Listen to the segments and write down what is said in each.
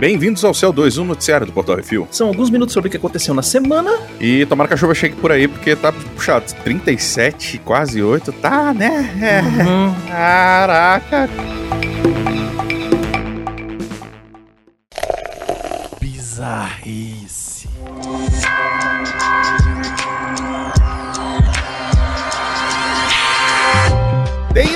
Bem-vindos ao Céu 2, um noticiário do Portal Refil. São alguns minutos sobre o que aconteceu na semana. E tomara que a chuva chegue por aí, porque tá puxado. 37, quase 8, tá, né? É. Uhum. Caraca. Bizarrice.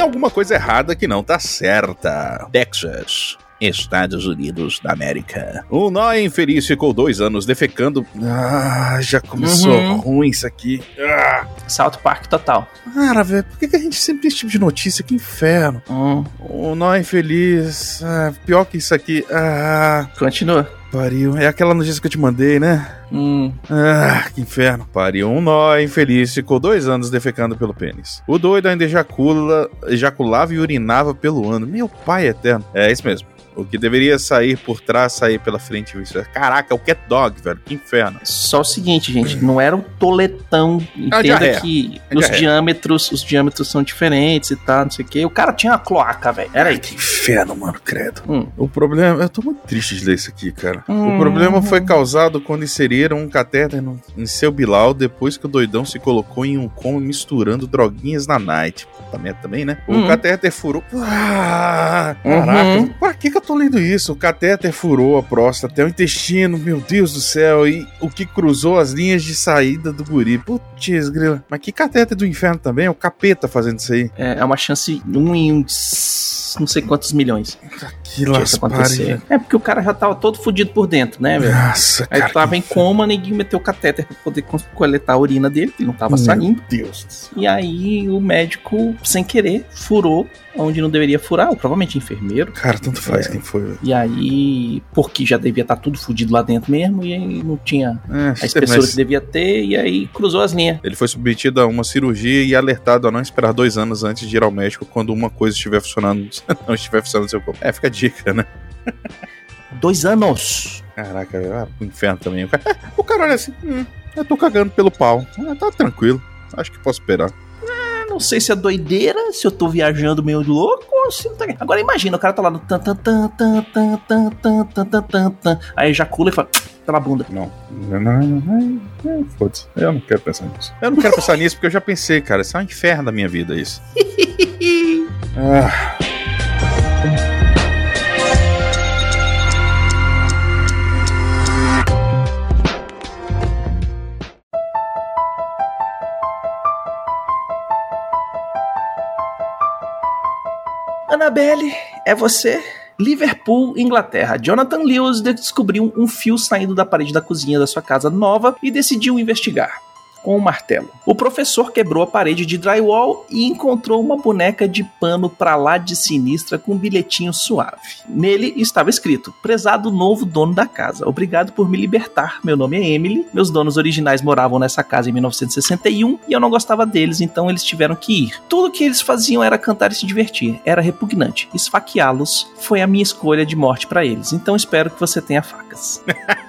Alguma coisa errada que não tá certa. Texas. Estados Unidos da América. O nó infeliz ficou dois anos defecando. Ah, já começou Uhum. ruim isso aqui. Ah, South Park total. cara, velho, por que, que a gente sempre tem esse tipo de notícia? Que inferno. Hum, O nó infeliz. Ah, pior que isso aqui. Ah, continua. Pariu. É aquela notícia que eu te mandei, né? Hum, Ah, que inferno. Pariu. Um nó infeliz ficou dois anos defecando pelo pênis. O doido ainda ejacula, ejaculava e urinava pelo ano. Meu pai eterno. É isso mesmo. O que deveria sair por trás, sair pela frente. Isso é- Caraca, é o cat dog, velho. Que inferno. só o seguinte, gente, não era um toletão. Ah, Entenda diarreia. que É os diâmetros, os diâmetros são diferentes e tal, não sei o quê. O cara tinha uma cloaca, velho. Era aí. que inferno, mano, credo. Hum. O problema. Eu tô muito triste de ler isso aqui, cara. Hum. O problema foi causado quando inseriram um catéter no- em seu bilau depois que o doidão se colocou em um coma misturando droguinhas na night. Puta merda também, né? O Hum. catéter furou. Ah, Uhum. caraca, pra que, que eu tô lendo isso? O catéter furou a próstata até o intestino, meu Deus do céu. E o que cruzou as linhas de saída do guri. Putz, grila. Mas que catéter do inferno também? É o capeta fazendo isso aí. É, é uma chance um em um, não sei quantos milhões Que isso acontecer. velho. É porque o cara já tava todo fudido por dentro, né, velho? Nossa, Aí cara. tava que em coma, ninguém meteu o catéter pra poder coletar a urina dele, ele não tava Meu saindo. Deus. E aí o médico, sem querer, furou onde não deveria furar, ou provavelmente enfermeiro. Cara, tanto faz É. quem foi, velho. E aí, porque já devia estar tudo fudido lá dentro mesmo, e aí não tinha É, a espessura mas que devia ter, e aí cruzou as linhas. Ele foi submetido a uma cirurgia e alertado a não esperar dois anos antes de ir ao médico quando uma coisa estiver funcionando, não estiver funcionando no seu corpo. É, fica dica, né? Dois anos. Caraca, ah, pro inferno também. O cara, o cara olha assim, hum, eu tô cagando pelo pau. Ah, tá tranquilo. Acho que posso esperar. Não sei se é doideira, se eu tô viajando meio louco, ou se não tá. Agora imagina, o cara tá lá no tan tan tan tan tan tan tan tan tan. Aí ejacula e fala, pela bunda. Não. Não, não, não, não, foda-se. Eu não quero pensar nisso. Eu não quero pensar nisso porque eu já pensei, cara. Isso é um inferno da minha vida, isso. Ah. Annabelle, é você? Liverpool, Inglaterra. Jonathan Lewis descobriu um fio saindo da parede da cozinha da sua casa nova e decidiu investigar. Com um martelo. O professor quebrou a parede de drywall e encontrou uma boneca de pano pra lá de sinistra com um bilhetinho suave. Nele estava escrito: Prezado novo dono da casa, obrigado por me libertar. Meu nome é Emily. Meus donos originais moravam nessa casa em 1961 e eu não gostava deles, então eles tiveram que ir. Tudo que eles faziam era cantar e se divertir. Era repugnante. Esfaqueá-los foi a minha escolha de morte pra eles. Então espero que você tenha facas.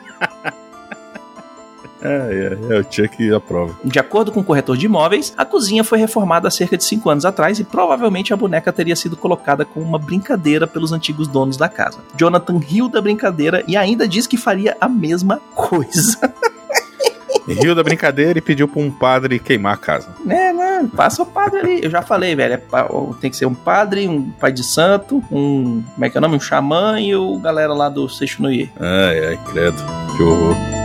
É, é, é o Chuck aprova. De acordo com o corretor de imóveis, a cozinha foi reformada há cerca de 5 anos atrás e provavelmente a boneca teria sido colocada como uma brincadeira pelos antigos donos da casa. Jonathan riu da brincadeira e ainda disse que faria a mesma coisa. Riu da brincadeira e pediu pra um padre queimar a casa. né, né? Passa o padre ali. Eu já falei, velho. é tem que ser um padre, um pai de santo, um. Como é que é o nome? Um xamã e o galera lá do Seixunoye. Ai, ai, credo. Que horror.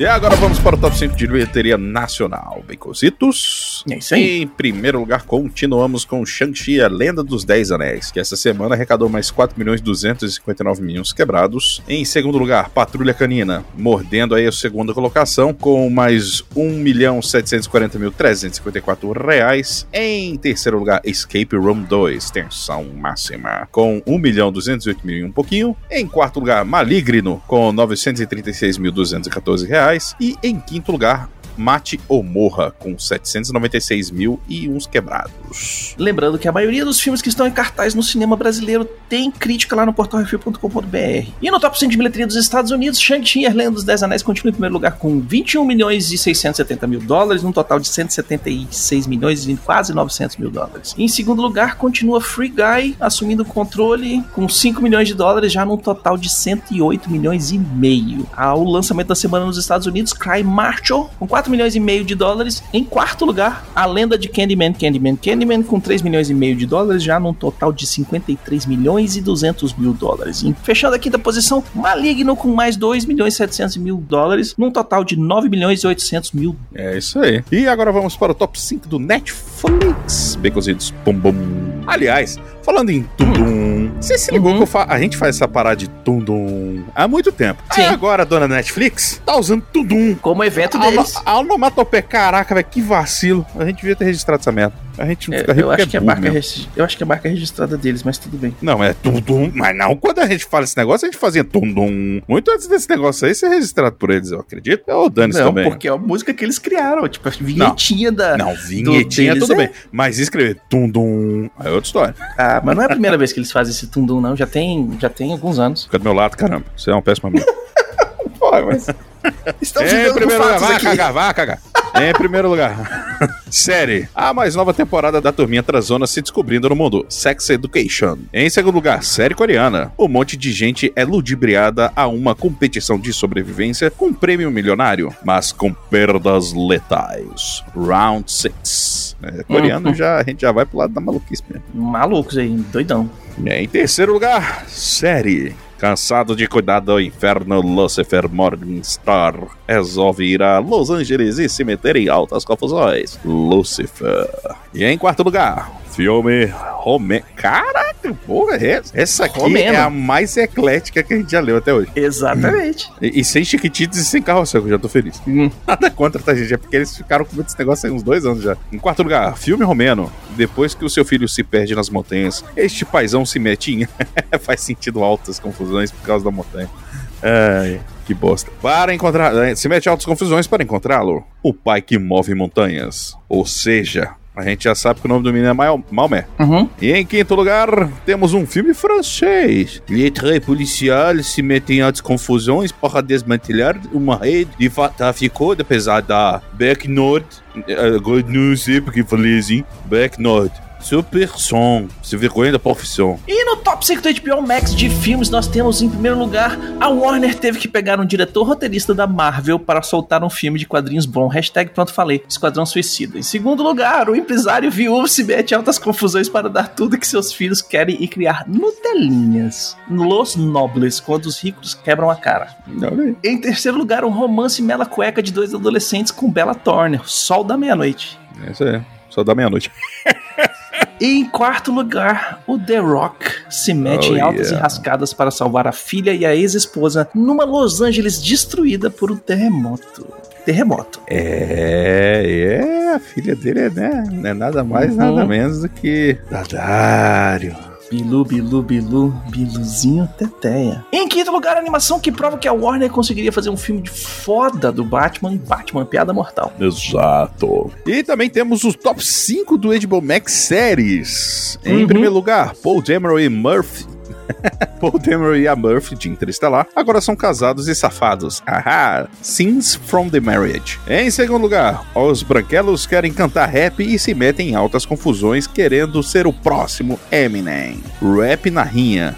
E agora vamos para o top 5 de bilheteria nacional. Becositos. É isso aí. Em primeiro lugar, continuamos com Shang-Chi, a Lenda dos Dez Anéis, que essa semana arrecadou mais 4 milhões 259 milhões quebrados. Em segundo lugar, Patrulha Canina, mordendo aí a segunda colocação, com mais 1 milhão 740 mil 354 reais. Em terceiro lugar, Escape Room 2, tensão máxima, com 1 milhão 208 mil e um pouquinho. Em quarto lugar, Maligno, com 936 mil 214 reais. E em quinto lugar, Mate ou Morra, com 796 mil e uns quebrados. Lembrando que a maioria dos filmes que estão em cartaz no cinema brasileiro tem crítica lá no portalrefil.com.br. E no top 100 de bilheteria dos Estados Unidos, Shang-Chi e a Lenda dos Dez Anéis continua em primeiro lugar com 21 milhões e 670 mil dólares, num total de 176 milhões e quase 900 mil dólares. Em segundo lugar, continua Free Guy, assumindo o controle com 5 milhões de dólares, já num total de 108 milhões e meio. Ao lançamento da semana nos Estados Unidos, Cry Marshall, com 4 milhões e meio de dólares. Em quarto lugar, a lenda de Candyman, Candyman, Candyman, com 3 milhões e meio de dólares, já num total de 53 milhões e 200 mil dólares. E fechando a quinta posição, Maligno, com mais 2 milhões e 700 mil dólares, num total de 9 milhões e 800 mil. É isso aí. E agora vamos para o top 5 do Netflix. Becositos, bum bum. Aliás, falando em Tundum, você se ligou Uhum. que eu fa- a gente faz essa parada de Tundum há muito tempo. Sim. Aí agora a dona Netflix tá usando Tundum. Como evento A, deles. a onomatopeia, caraca, velho, que vacilo. A gente devia ter registrado essa merda. A gente não É, fica rico eu, acho que é marca eu acho que é marca registrada deles, mas tudo bem. Não, é Tundum, mas não. Quando a gente fala esse negócio, a gente fazia Tundum. Muito antes desse negócio aí ser registrado por eles, eu acredito. Ou dane não, também. porque é a música que eles criaram, tipo, a vinhetinha da. Não, vinhetinha, deles tudo é- bem. Mas escrever Tundum, aí é outra história. Ah, mas não é a primeira vez que eles fazem esse tundum, não. Já tem, já tem alguns anos. Fica do meu lado, caramba. Você é um péssimo amigo. Pô, mas. Estamos em primeiro lugar, vai aqui. cagar, vai cagar. Em primeiro lugar, série. A mais nova temporada da Turminha Trazona se descobrindo no mundo. Sex Education. Em segundo lugar, série coreana. Um monte de gente é ludibriada a uma competição de sobrevivência com prêmio milionário, mas com perdas letais. Round 6. É, coreano Uhum. já, a gente já vai pro lado da maluquice mesmo. Malucos aí, doidão. Em terceiro lugar, série. Cansado de cuidar do inferno, Lucifer Morningstar resolve ir a Los Angeles e se meter em altas confusões. Lucifer. E em quarto lugar, filme Romeno. Caraca, porra, é essa? Essa aqui Romeno. é a mais eclética que a gente já leu até hoje. Exatamente. E, e sem chiquititos e sem carrossel, que eu já tô feliz. Hum. Nada contra, tá, gente? É porque eles ficaram com esse negócio aí uns dois anos já. Em quarto lugar, filme romeno. Depois que o seu filho se perde nas montanhas, este paizão se mete em. Faz sentido altas confusões por causa da montanha. Ai, que bosta. Para encontrar. eh, Se mete em altas confusões para encontrá-lo. O pai que move montanhas. Ou seja, a gente já sabe que o nome do menino é Maomé. Uhum. E em quinto lugar, temos um filme francês. Letra policial se mete em altas confusões para desmantelar uma rede de tráfico de pesada. Back Nord. Agora não sei porque falei assim. Back Nord. Super som. Se vergonha da profissão. E no top 5 do HBO Max de filmes, nós temos em primeiro lugar, a Warner teve que pegar um diretor roteirista da Marvel para soltar um filme de quadrinhos bom. Hashtag pronto falei, Esquadrão Suicida. Em segundo lugar, o empresário viúvo se mete em altas confusões para dar tudo que seus filhos querem e criar Nutelinhas. Los Nobles, quando os ricos quebram a cara. Em terceiro lugar, um romance mela cueca de dois adolescentes com Bella Thorne, Sol da Meia-Noite. É isso aí. Só da meia-noite. E em quarto lugar, o The Rock se mete Oh, em altas yeah. enrascadas para salvar a filha e a ex-esposa numa Los Angeles destruída por um terremoto. Terremoto. É, é. A filha dele é, né? Não é nada mais, Uhum. nada menos do que. Dadário. Bilu, Bilu, Bilu, Biluzinho Teteia. Em quinto lugar, a animação que prova que a Warner conseguiria fazer um filme de foda do Batman, Batman Piada Mortal. Exato. E também temos os top 5 do HBO Max Séries. Em Uhum. primeiro lugar, Paul Dameron e Murphy. Paul Dameron e a Murphy de Interestelar agora são casados e safados. Ahá! Scenes from the Marriage. Em segundo lugar, os branquelos querem cantar rap e se metem em altas confusões querendo ser o próximo Eminem. Rap na rinha.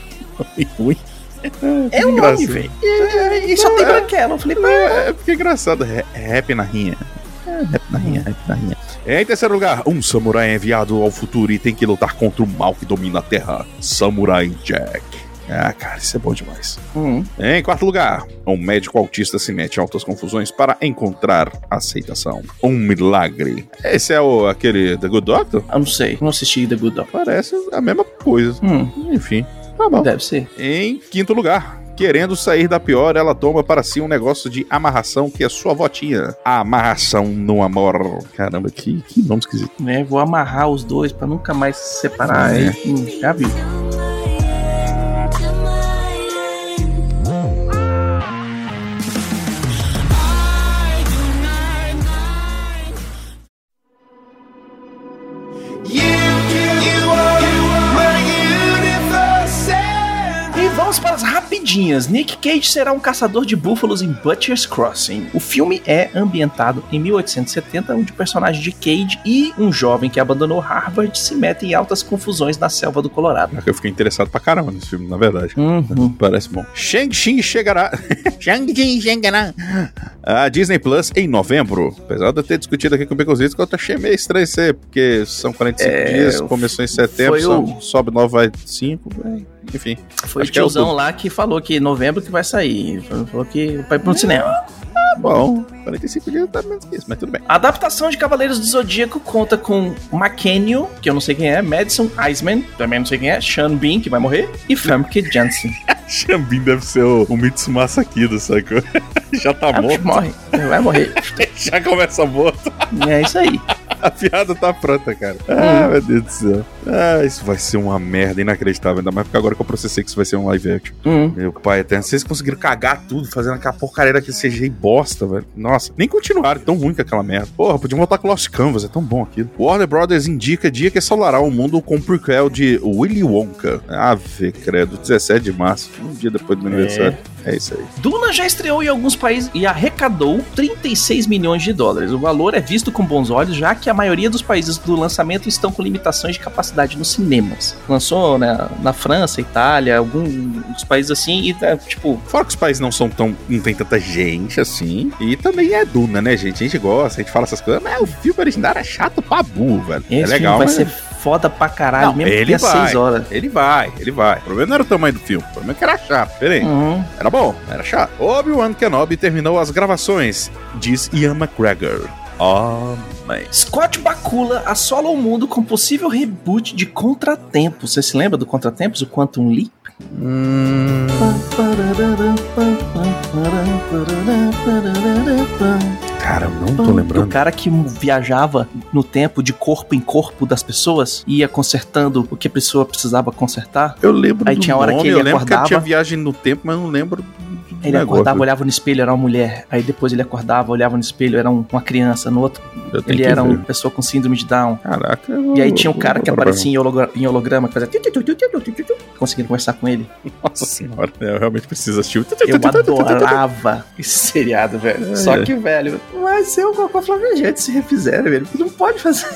Ui, É o nome, velho. E só tem branquela. Eu falei, É, é porque é engraçado. Ra- Rap na rinha. É, rap na rinha, rap na rinha. Em terceiro lugar, um samurai é enviado ao futuro e tem que lutar contra o mal que domina a Terra. Samurai Jack. Ah, cara, isso é bom demais. hum, Em quarto lugar, um médico autista se mete em altas confusões para encontrar aceitação. Um milagre. Esse é o aquele The Good Doctor? eu não sei. Não assisti The Good Doctor. Parece a mesma coisa. Hum, Enfim, tá bom. deve ser. Em quinto lugar, querendo sair da pior, ela toma para si um negócio de amarração que é sua votinha. Amarração no amor. Caramba, que, que nome esquisito. né? Vou amarrar os dois pra nunca mais se separar. É. É. Hum, já vi. Rapidinhas, Nick Cage será um caçador de búfalos em Butcher's Crossing. O filme é ambientado em 1870, onde o personagem de Cage e um jovem que abandonou Harvard se metem em altas confusões na selva do Colorado. Eu fiquei interessado pra caramba nesse filme, na verdade. Uhum. Parece bom. Shang-Chi chegará. Shang-Chi chegará. A Disney Plus em novembro. Apesar de eu ter discutido aqui com o Beconzitos, que eu achei meio estranho ser, porque são 45 É, dias, começou em setembro, foi são- o- sobe 9, vai 5. Enfim. Foi o que é o tiozão do- lá que falou que novembro que vai sair. Falou que vai pro cinema. Tá bom. 45 dias tá menos que isso, mas tudo bem. A adaptação de Cavaleiros do Zodíaco conta com McKenny, que eu não sei quem é, Madison Eisman, também não sei quem é, Sean Bean, que vai morrer, e Famke Janssen. Xambin deve ser o, o Mitsumasa Kido, sacou? Já tá Ah, morto. morre, vai morrer. Já começa morto. É isso aí. A piada tá pronta, cara. Ah, meu Deus do céu. Ah, isso vai ser uma merda inacreditável. Ainda mais porque agora que eu processei que isso vai ser um live action. Hum. Meu pai eterno. Vocês conseguiram cagar tudo, fazendo aquela porcaria daquele CGI bosta, velho. Nossa, nem continuaram. Tão ruim que aquela merda. Porra, podiam voltar com Lost Canvas, é tão bom aquilo. Warner Brothers indica dia que assolará o mundo com o prequel de Willy Wonka. Ave, credo. 17 de março, um dia depois do meu aniversário. É isso aí. Duna já estreou em alguns países e arrecadou 36 milhões de dólares. O valor é visto com bons olhos, já que a maioria dos países do lançamento estão com limitações de capacidade nos cinemas. Lançou né, na França, Itália, alguns países assim, e tá, tipo, Fora que os países não são tão. não tem tanta gente assim. E também é Duna, né, gente? A gente gosta, a gente fala essas coisas. Mas o filme original é chato pra burro, velho. esse é legal, vai mas. ser foda pra caralho, Não, mesmo que ele tenha vai. 6 horas. Ele vai, ele vai. O problema não era o tamanho do filme, o problema é que era chato. Diferente. Uhum. Era bom, era chato. Obi-Wan Kenobi terminou as gravações, diz Ian McGregor. Oh, mãe. Scott Bakula assola o mundo com possível reboot de Contratempo. Você se lembra do Contratempos, o Quantum Leap? Hum, cara, eu não tô Do lembrando. cara que viajava no tempo de corpo em corpo das pessoas, ia consertando o que a pessoa precisava consertar. Eu lembro Aí do tinha hora que nome, ele eu lembro acordava- que tinha viagem no tempo, mas eu não lembro ele negócio. acordava, olhava no espelho, era uma mulher. Aí depois ele acordava, olhava no espelho, era um, uma criança. No outro, ele era ver. uma pessoa com síndrome de Down. Caraca. Eu, e aí tinha um cara que aparecia em holograma, em holograma que fazia. Conseguindo conversar com ele. Nossa senhora, eu realmente preciso assistir. Eu adorava esse seriado, velho. É, Só que, velho, mas eu com a Flamengo, se refizeram, velho. Não pode fazer.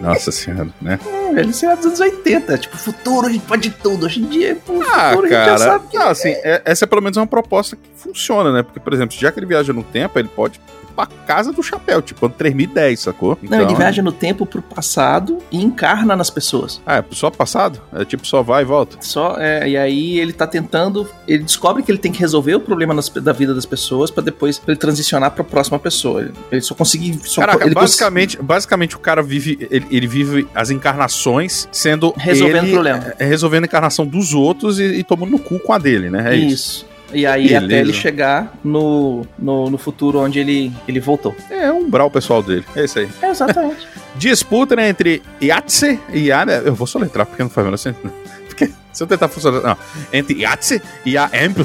Nossa senhora, né? velho. Isso é dos anos 80. Tipo, futuro, a gente pode tudo. Hoje em dia, pô, Ah, futuro a gente já cara. sabe que Não, assim, é- essa é pelo menos uma proposta que funciona, né? Porque, por exemplo, já que ele viaja no tempo, ele pode ir pra casa do chapéu, tipo, ano 3010, sacou? Não, ele viaja no tempo pro passado e encarna nas pessoas. Ah, é só passado? É tipo, só vai e volta? Só, é, e aí ele tá tentando. Ele descobre que ele tem que resolver o problema nas- da vida das pessoas pra depois pra ele transicionar pra próxima pessoa. Ele, ele só conseguir. Só, Caraca, ele cons- basicamente, basicamente o cara vive, ele, ele vive as encarnações sendo Resolvendo ele, problema. é, resolvendo a encarnação dos outros e, e tomando no cu com a dele, né? É isso. isso. E aí Beleza. até ele chegar no, no, no futuro onde ele, ele voltou. É um umbral pessoal dele. É isso aí. exatamente. Disputa né, entre Yatse e Yara. Eu vou soletrar porque não faz menor sentido. Porque se eu tentar funcionar. Não. Entre Yatse e a Amp.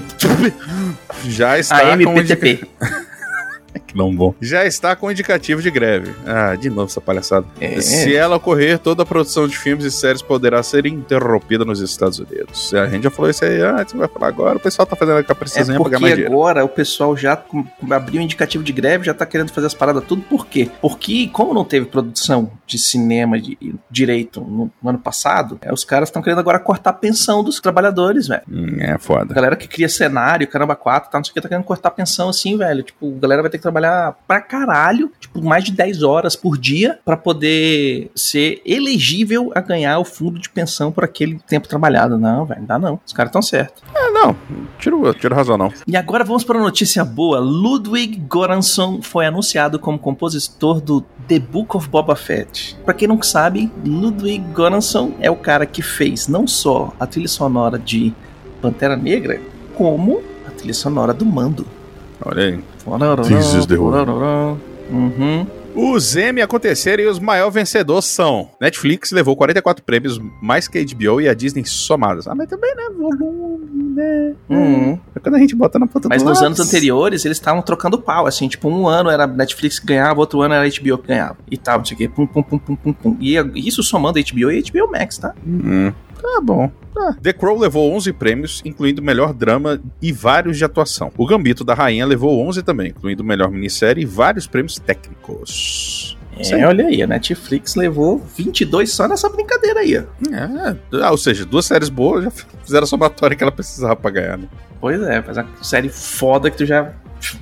Já está A com MPTP. indica- Não bom. Já está com indicativo de greve. Ah, de novo essa palhaçada. É. Se ela ocorrer, toda a produção de filmes e séries poderá ser interrompida nos Estados Unidos. A gente já falou isso aí antes, vai falar agora. O pessoal tá fazendo a É pra ganhar porque mais dinheiro. agora o pessoal já abriu indicativo de greve, já tá querendo fazer as paradas tudo. Por quê? Porque, como não teve produção de cinema de direito no, no ano passado, é, os caras estão querendo agora cortar a pensão dos trabalhadores, velho. Hum, é foda. A galera que cria cenário, caramba, quatro, tá, não sei o que, tá querendo cortar a pensão assim, velho. Tipo, a galera vai ter que trabalhar pra caralho, tipo, mais de 10 horas por dia pra poder ser elegível a ganhar o fundo de pensão por aquele tempo trabalhado. Não, velho, não dá não. Os caras estão certos. Ah, não. Tiro, tiro razão, não. E agora vamos para notícia boa. Ludwig Göransson foi anunciado como compositor do The Book of Boba Fett. Pra quem não sabe, Ludwig Göransson é o cara que fez não só a trilha sonora de Pantera Negra, como a trilha sonora do Mando. Olha aí. This is the one. Uhum. Os Emmy aconteceram e os maiores vencedores são Netflix levou 44 prêmios, mais que a HBO e a Disney somadas. Ah, mas também, né? Volume, né? Uhum. É quando a gente bota na ponta Mas do nos lápis. anos anteriores eles estavam trocando pau, assim, tipo, um ano era Netflix que ganhava, outro ano era HBO que ganhava. E tal, não sei o quê, pum, pum, pum, pum, pum, pum. E isso somando HBO e HBO Max, tá? Hum. Tá bom. Tá. The Crow levou 11 prêmios, incluindo melhor drama e vários de atuação. O Gambito da Rainha levou 11 também, incluindo melhor minissérie e vários prêmios técnicos. É, olha aí, a Netflix levou 22 só nessa brincadeira aí. É, ah, ou seja, duas séries boas já fizeram a somatória que ela precisava pra ganhar, né? Pois é, faz uma série foda que tu já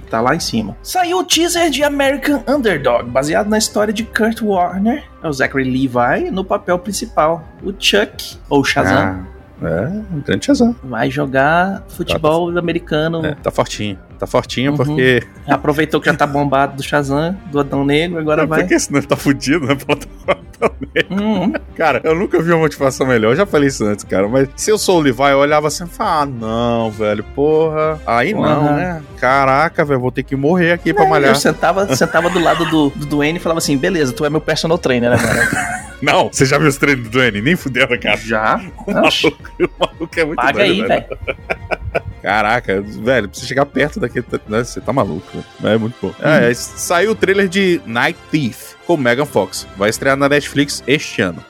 tá lá em cima. Saiu o teaser de American Underdog, baseado na história de Kurt Warner, é o Zachary Levi, no papel principal. O Chuck, ou Shazam, Ah, é, um grande Shazam. vai jogar futebol americano. É, tá fortinho. Tá fortinho Uhum. porque. Aproveitou que já tá bombado do Shazam, do Adão Negro, agora vai. Porque senão ele tá fudido, né? Plataforma também. Hum, Cara, eu nunca vi uma motivação melhor. Eu já falei isso antes, cara. Mas se eu sou o Levi, eu olhava assim e falava, ah, não, velho, porra. Aí não, Porra. né? Caraca, velho, vou ter que morrer aqui pra malhar. eu sentava, sentava do lado do, do Duane e falava assim: beleza, tu é meu personal trainer agora. Não, você já viu os treinos do Duane? Nem fudeu, cara. Já? O maluco, o maluco é muito Paga doido, aí, velho. Caraca, velho, pra você chegar perto daquele. né, Você tá maluco, né? É muito bom. É, é, saiu o trailer de Night Thief com Megan Fox. Vai estrear na Netflix este ano.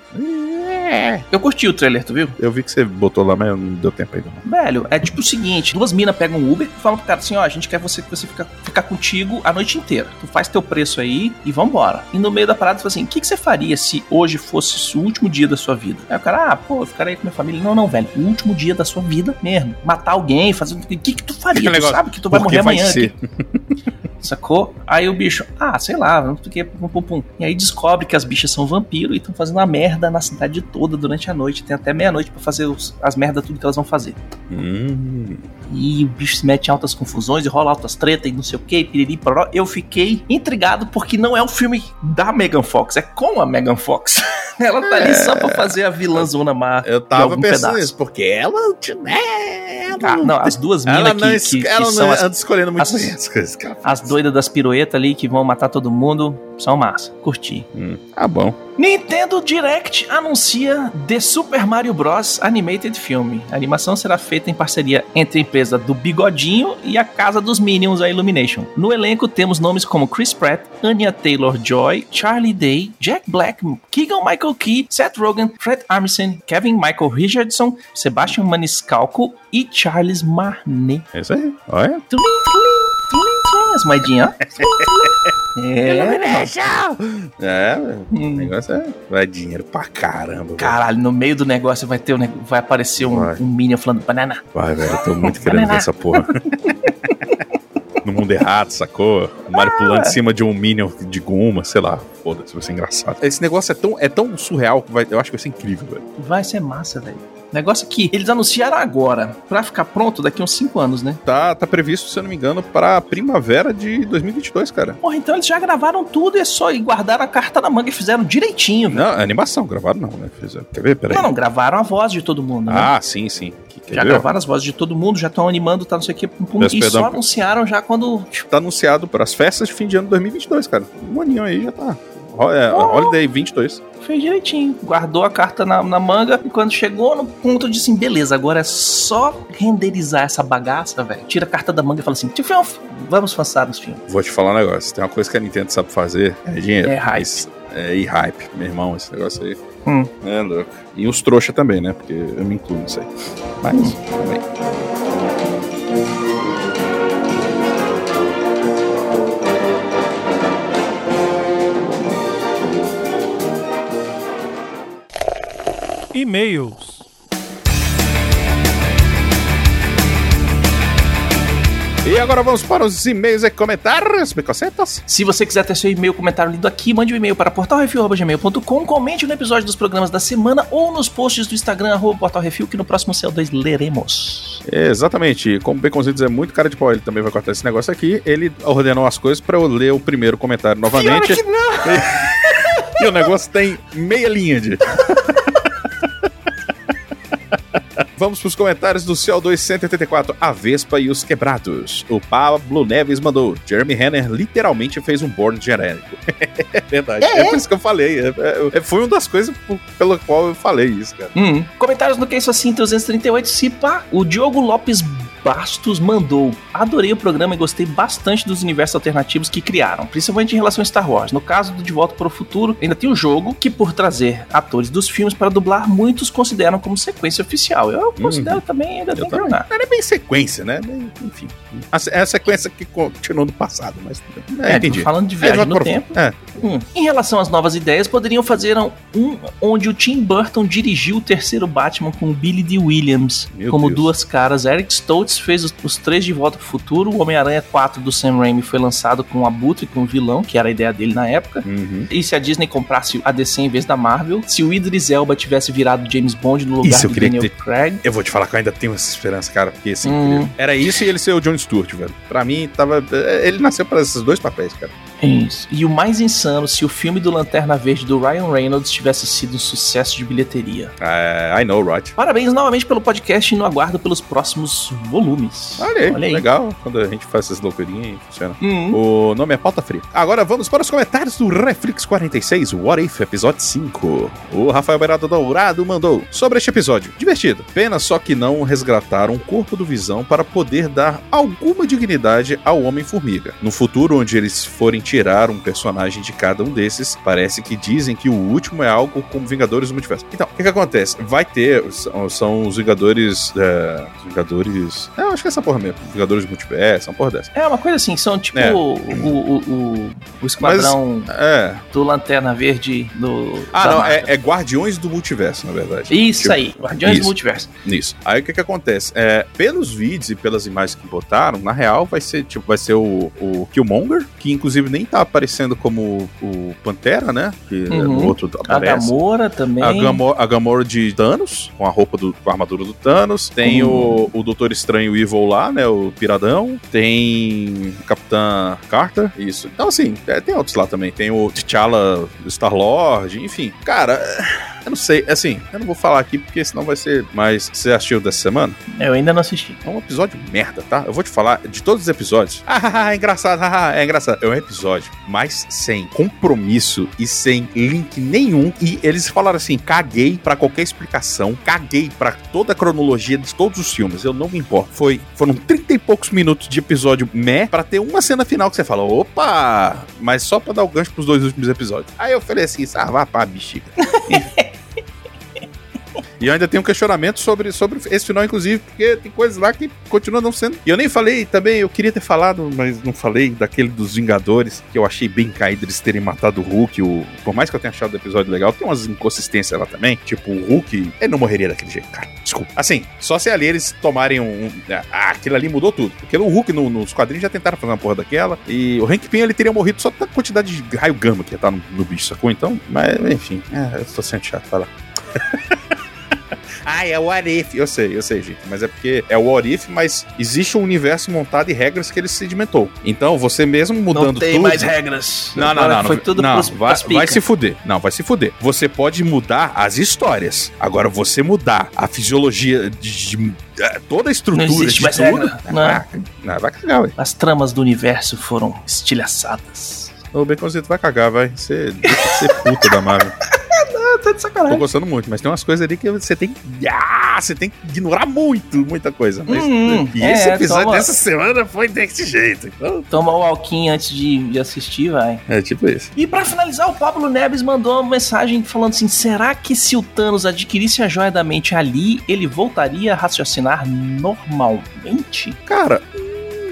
Eu curti o trailer, tu viu? Eu vi que você botou lá, mas não deu tempo ainda. não. Velho, é tipo o seguinte: duas minas pegam um Uber e falam pro cara assim: ó, a gente quer você que você fica, ficar contigo a noite inteira. Tu faz teu preço aí e vambora. E no meio da parada, tu fala assim: o que, que você faria se hoje fosse o último dia da sua vida? Aí o cara, ah, pô, eu ficaria com minha família. Não, não, velho, o último dia da sua vida mesmo. Matar alguém, fazer. O que, que tu faria? Aquele Tu sabe que tu vai Porque morrer amanhã. ser. Sacou? Aí o bicho, ah, sei lá, não sei o que, pum, pum, pum. E aí descobre que as bichas são vampiro e estão fazendo uma merda na cidade toda durante a noite. Tem até meia-noite pra fazer os- as merdas, tudo que elas vão fazer. Hum, E o bicho se mete em altas confusões e rola altas tretas e não sei o que, piriri, poró. Eu fiquei intrigado porque não é um filme da Megan Fox, é com a Megan Fox. Ela tá ali só pra fazer a vilãzona má. eu tava pensando pedaço. nisso, porque ela. né, ela Ah, não, as duas minas ela que, não, que- es- que ela são não as, anda escolhendo muito as- bem as coisas, cara. as doidas das piruetas ali que vão matar todo mundo, são massa. Curti. Hum, ah, bom. Nintendo Direct anuncia The Super Mario Bros. Animated Film. A animação será feita em parceria entre a empresa do Bigodinho e a casa dos Minions, a Illumination. No elenco temos nomes como Chris Pratt, Anya Taylor-Joy, Charlie Day, Jack Black, Keegan-Michael Key, Seth Rogen, Fred Armisen, Kevin Michael Richardson, Sebastian Maniscalco e Charles Marnet. É isso aí. Olha. As moedinhas, ó. É, É, velho. O hum. negócio é. Vai dinheiro pra caramba. velho. Caralho, no meio do negócio vai ter um, vai aparecer um, Vai. um Minion falando banana. Vai, velho, eu tô muito querendo ver essa porra. No mundo errado, sacou? O Mario pulando em cima de um Minion de goma, sei lá. Foda-se, vai ser engraçado. Esse negócio é tão, é tão surreal que vai, eu acho que vai ser incrível, velho. Vai ser massa, velho. Negócio que eles anunciaram agora, pra ficar pronto daqui uns 5 anos, né? Tá, tá previsto, se eu não me engano, pra primavera de 2022, cara. Porra, então eles já gravaram tudo e é só e guardaram a carta na manga e fizeram direitinho, velho. Não, é animação, gravaram não, né? Fizeram. Quer ver? Peraí. Não, não, gravaram a voz de todo mundo, né? Ah, sim, sim. Que- Quer já ver? gravaram as vozes de todo mundo, já estão animando, tá não sei o que, pum, pum, e só anunciaram já quando. Tá anunciado para as festas de fim de ano de 2022, cara. Um aninho aí já tá. Ho- é, Oh. Holiday 22. Fez direitinho. Guardou a carta na, na manga e quando chegou no ponto disse assim: beleza, agora é só renderizar essa bagaça, velho. Tira a carta da manga e fala assim: "Tio Fion, vamos lançar nos filmes. Vou te falar um negócio. Tem uma coisa que a Nintendo sabe fazer. É dinheiro. É hype. Mas- É, e hype, meu irmão, esse negócio aí. Hum. É louco. E os trouxa também, né? Porque eu me incluo nisso aí. Mas, Hum. tudo E-mails. E agora vamos para os e-mails e comentários, becocetas. Se você quiser ter seu e-mail comentário lido aqui, mande um e-mail para portalrefil.gmail.com, comente no episódio dos programas da semana ou nos posts do Instagram, arroba portalrefil, que no próximo CO2 leremos. Exatamente. Como o Baconzitos é muito cara de pau, ele também vai cortar esse negócio aqui. Ele ordenou as coisas para eu ler o primeiro comentário novamente. Pior que não. E o negócio tem meia linha de. Vamos para os comentários do CO2 184, A Vespa e os Quebrados. O Pablo Neves mandou. Jeremy Renner literalmente fez um Born genérico. é verdade. É, por isso que eu falei. É- é- foi uma das coisas por- pela qual eu falei isso, cara. Hum. Comentários no Que Isso Assim 338, Cipa, o Diogo Lopes Bastos mandou: Adorei o programa e gostei bastante dos universos alternativos que criaram, principalmente em relação a Star Wars. No caso do De Volta para o Futuro, ainda tem o jogo que, por trazer atores dos filmes para dublar, muitos consideram como sequência oficial. Eu considero também, ainda tem que. Não é bem sequência, né? Enfim. É a sequência que continuou no passado, mas. É, É, entendi. falando de É, viagem vai no tempo. É. Hum. Em relação às novas ideias, poderiam fazer um onde o Tim Burton dirigiu o terceiro Batman com o Billy D. Williams Meu como Deus. duas caras. Eric Stoltz fez os, os três de Volta pro Futuro. O Homem-Aranha 4 do Sam Raimi foi lançado com o Abutre, com o vilão, que era a ideia dele na época. Uhum. E se a Disney comprasse a DC em vez da Marvel? Se o Idris Elba tivesse virado James Bond no lugar Isso do Daniel que Craig? Eu vou te falar que eu ainda tenho essa esperança, cara, porque assim, Hum. era isso e ele ser o John Stewart, velho. Pra mim, tava. Ele nasceu para esses dois papéis, cara. Isso. E o mais insano, se o filme do Lanterna Verde do Ryan Reynolds tivesse sido um sucesso de bilheteria. É, I know, Rod. Parabéns novamente pelo podcast e no aguardo pelos próximos volumes. Olha aí, legal quando a gente faz essas loucurinhas funciona. Hum. O nome é Pauta Fria. Agora vamos para os comentários do Reflex 46, What If, episódio 5. O Rafael Beirado Dourado mandou sobre este episódio. Divertido. Pena só que não resgataram o corpo do Visão para poder dar alguma dignidade ao Homem-Formiga. No futuro, onde eles forem tirar um personagem de cada um desses, parece que dizem que o último é algo como Vingadores do Multiverso. Então, o que, que acontece? Vai ter, são, são os Vingadores. É, os Vingadores. É, eu acho que é essa porra mesmo. Vingadores do Multiverso, uma porra dessa. É uma coisa assim, são tipo É. o, o, o, o esquadrão É. do Lanterna Verde do. Ah, não, é, é Guardiões do Multiverso, na verdade. Isso Tipo, aí, Guardiões isso. do Multiverso. Isso. Aí o que que acontece? É, pelos vídeos e pelas imagens que botaram, na real vai ser tipo vai ser o, o Killmonger, que inclusive nem tá aparecendo como o Pantera, né? Que Uhum. no outro A aparece. Gamora também. A Gamora, a Gamora de Thanos, com a roupa do, com a armadura do Thanos. Tem o, o Doutor Estranho Evil lá, né? O Piradão. Tem o Capitã Carter. Isso. Então, assim, é, tem outros lá também. Tem o T'Challa Star-Lord, enfim. Cara, eu não sei. Assim, eu não vou falar aqui porque senão vai ser. Mas você assistiu dessa semana? Eu ainda não assisti. É um episódio merda, tá? Eu vou te falar de todos os episódios. Ah, é engraçado, ah, é engraçado. É um episódio, mas sem compromisso e sem link nenhum. E eles falaram assim: caguei pra qualquer explicação, caguei pra toda a cronologia de todos os filmes. Eu não me importo. Foi, foram 30 e poucos minutos de episódio meh pra ter uma cena final que você fala: opa! Mas só pra dar o gancho pros dois últimos episódios. Aí eu falei assim: ah, vá pá, bexiga. E eu ainda tenho um questionamento sobre, sobre esse final, inclusive, porque tem coisas lá que continuam não sendo. E eu nem falei também, eu queria ter falado, mas não falei, daquele dos Vingadores, que eu achei bem caído eles terem matado o Hulk. O, por mais que eu tenha achado o episódio legal, tem umas inconsistências lá também. Tipo, o Hulk, ele não morreria daquele jeito, cara. Desculpa. Assim, só se ali eles tomarem um. um ah, aquilo ali mudou tudo. Porque o Hulk no- nos quadrinhos já tentaram fazer uma porra daquela. E o Hank Pym ele teria morrido só da quantidade de raio gama que ia estar no, no bicho, sacou? Então, mas enfim, é, eu tô sendo chato, fala. Ah, é o Arif. Eu sei, eu sei, gente. Mas é porque é o Arif, mas existe um universo montado e regras que ele sedimentou. Então, você mesmo mudando não tem tudo. mais regras. Não, não, Agora não. Foi não, tudo não, pros, vai, vai se fuder. Não, vai se fuder. Você pode mudar as histórias. Agora, você mudar a fisiologia de, de- eh, toda a estrutura Não existe de mais tudo. regra. Não. Ah, não, vai cagar, ué. As tramas do universo foram estilhaçadas. O Baconzito vai cagar, vai. Você deixa de ser puta da Marvel. Tá de Tô sacanagem. gostando muito, mas tem umas coisas ali que você tem que. Ah, você tem que ignorar muito, muita coisa. Mas, Hum, e é, esse episódio toma- dessa semana foi desse jeito. Então, Toma o alquim antes de, de assistir, vai. é tipo isso. E pra finalizar, o Pablo Neves mandou uma mensagem falando assim: será que se o Thanos adquirisse a joia da mente ali, ele voltaria a raciocinar normalmente? Cara,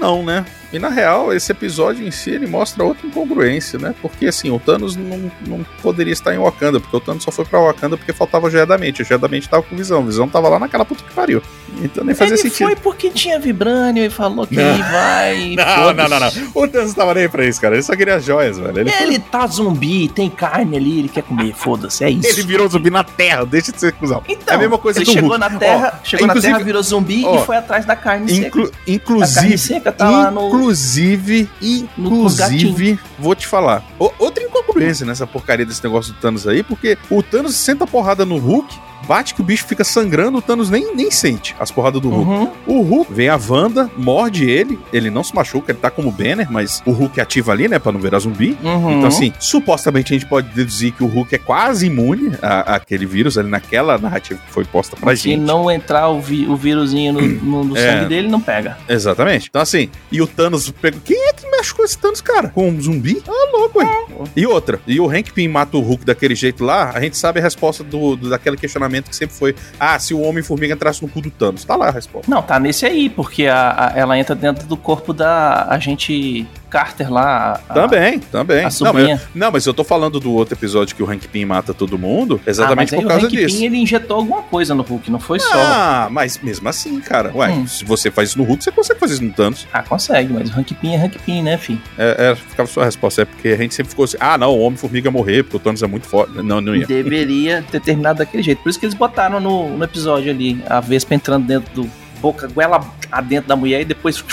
não, né? E na real, esse episódio em si ele mostra outra incongruência, né? Porque assim, o Thanos não, não poderia estar em Wakanda, porque o Thanos só foi pra Wakanda porque faltava a joia da mente. A joia da mente tava com visão, a visão tava lá naquela puta que pariu. Então nem fazia ele sentido. foi porque tinha vibrânio e falou que Não. ele vai. Não, não, não, não. O Thanos tava nem pra isso, cara. Ele só queria as joias, velho. Ele, Ele tá zumbi, tem carne ali, ele quer comer, foda-se, é isso. ele virou zumbi na Terra, deixa de ser cuzão. Então, é a mesma coisa ele do chegou na Terra, Ó, chegou na inclusive- Terra, virou zumbi ó, e foi atrás da carne seca. Inclu- A carne inclusive, seca tá lá no. Inclusive, inclusive, vou te falar. outra incongruência nessa porcaria desse negócio do Thanos aí, porque o Thanos senta a porrada no Hulk, bate que o bicho fica sangrando, o Thanos nem, nem sente as porradas do Hulk. Uhum. O Hulk vem a Wanda, morde ele, ele não se machuca, ele tá como Banner, mas o Hulk ativa ali, né, pra não virar zumbi. Uhum. Então, assim, supostamente a gente pode deduzir que o Hulk é quase imune a- àquele vírus ali naquela narrativa que foi posta pra Se gente. não entrar o, vi, o vírusinho no, no, no É. sangue dele, não pega. Exatamente. Então, assim, e o Thanos pegou. Quem é que machucou esse Thanos, cara? Com um zumbi? Ah, ué. E outra, e o Hank Pym mata o Hulk daquele jeito lá, a gente sabe a resposta do, do- daquele questionamento que sempre foi: ah, se o Homem-Formiga entrasse no cu do Thanos. Tá lá a resposta. Não, tá nesse aí, porque a, a- ela entra dentro do corpo da agente Carter lá. a- também, também. a não, mas, não, mas eu tô falando do outro episódio que o Hank Pym mata todo mundo, Ah, exatamente aí por causa o Hank disso. Pym, ele injetou alguma coisa no Hulk, não foi só. Ah, mas mesmo assim, cara. Ué, Hum. se você faz isso no Hulk, você consegue fazer isso no Thanos. Ah, consegue, mas o Hank Pym é Hank Pym, né, fi? É, é, ficava sua resposta. É porque a gente sempre ficou assim: ah, não, o Homem-Formiga morrer, porque o Thanos é muito forte. Não, não ia. Deveria ter terminado daquele jeito. Por isso que eles botaram no, no episódio ali, a Vespa entrando dentro do boca, goela adentro da mulher e depois.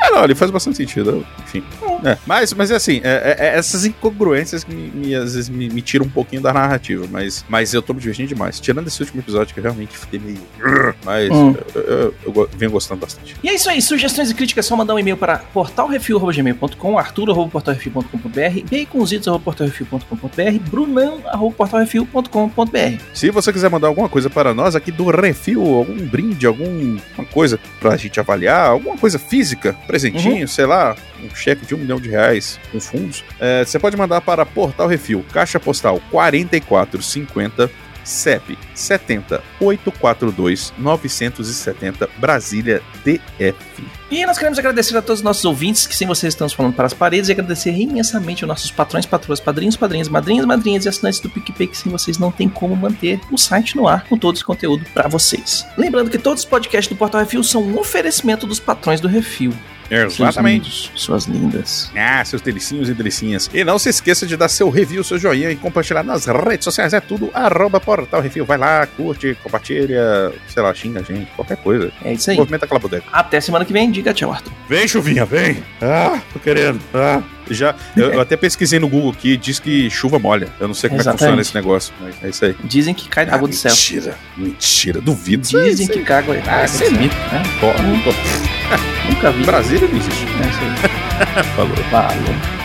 É, não, ele faz bastante sentido. Enfim. É, mas, mas é assim, é, é- é essas incongruências que me, me- às vezes me, me tiram um pouquinho da narrativa. Mas, mas eu tô me divertindo demais. Tirando esse último episódio que eu realmente fiquei meio. Mas Hum. eu, eu- eu go- venho gostando bastante. E é isso aí, sugestões e críticas é só mandar um e-mail para portalrefil.gmail.com, arturo.portalrefil.com.br, baconzitos.portalrefil.com.br, brunão.portalrefil.com.br. Se você quiser mandar alguma coisa para nós aqui do Refil, algum brinde, alguma coisa pra gente avaliar, alguma coisa física, presentinho, sei lá, um cheque de um milhão de reais com fundos, é, você pode mandar para Portal Refil, Caixa Postal 4450 CEP 70 842 970 Brasília DF. E nós queremos agradecer a todos os nossos ouvintes, que sem vocês estamos falando para as paredes, e agradecer imensamente aos nossos patrões, patroas, padrinhos, padrinhas, madrinhas, madrinhas e assinantes do PicPay, que sem vocês não tem como manter o site no ar com todo esse conteúdo para vocês. Lembrando que todos os podcasts do Portal Refil são um oferecimento dos patrões do Refil. Seus lindos, suas lindas. Ah, seus delicinhos e delicinhas. E não se esqueça de dar seu review, seu joinha e compartilhar nas redes sociais. É tudo arroba Portal Refil. Vai lá, curte, compartilha, sei lá, xinga a gente, qualquer coisa. É isso aí. Movimenta aquela bodega. Até semana que vem. Diga tchau, Arthur. Vem, chuvinha, vem. Ah, tô querendo. Ah. Já, eu, eu até pesquisei no Google aqui, diz que chuva molha. Eu não sei como é que Exatamente. funciona esse negócio, mas é isso aí. Dizem que cai água do céu. mentira, mentira, duvido. Dizem que caga Ah, isso é mito. né? Nunca vi. Brasília não existe. É isso aí. Falou. Falou.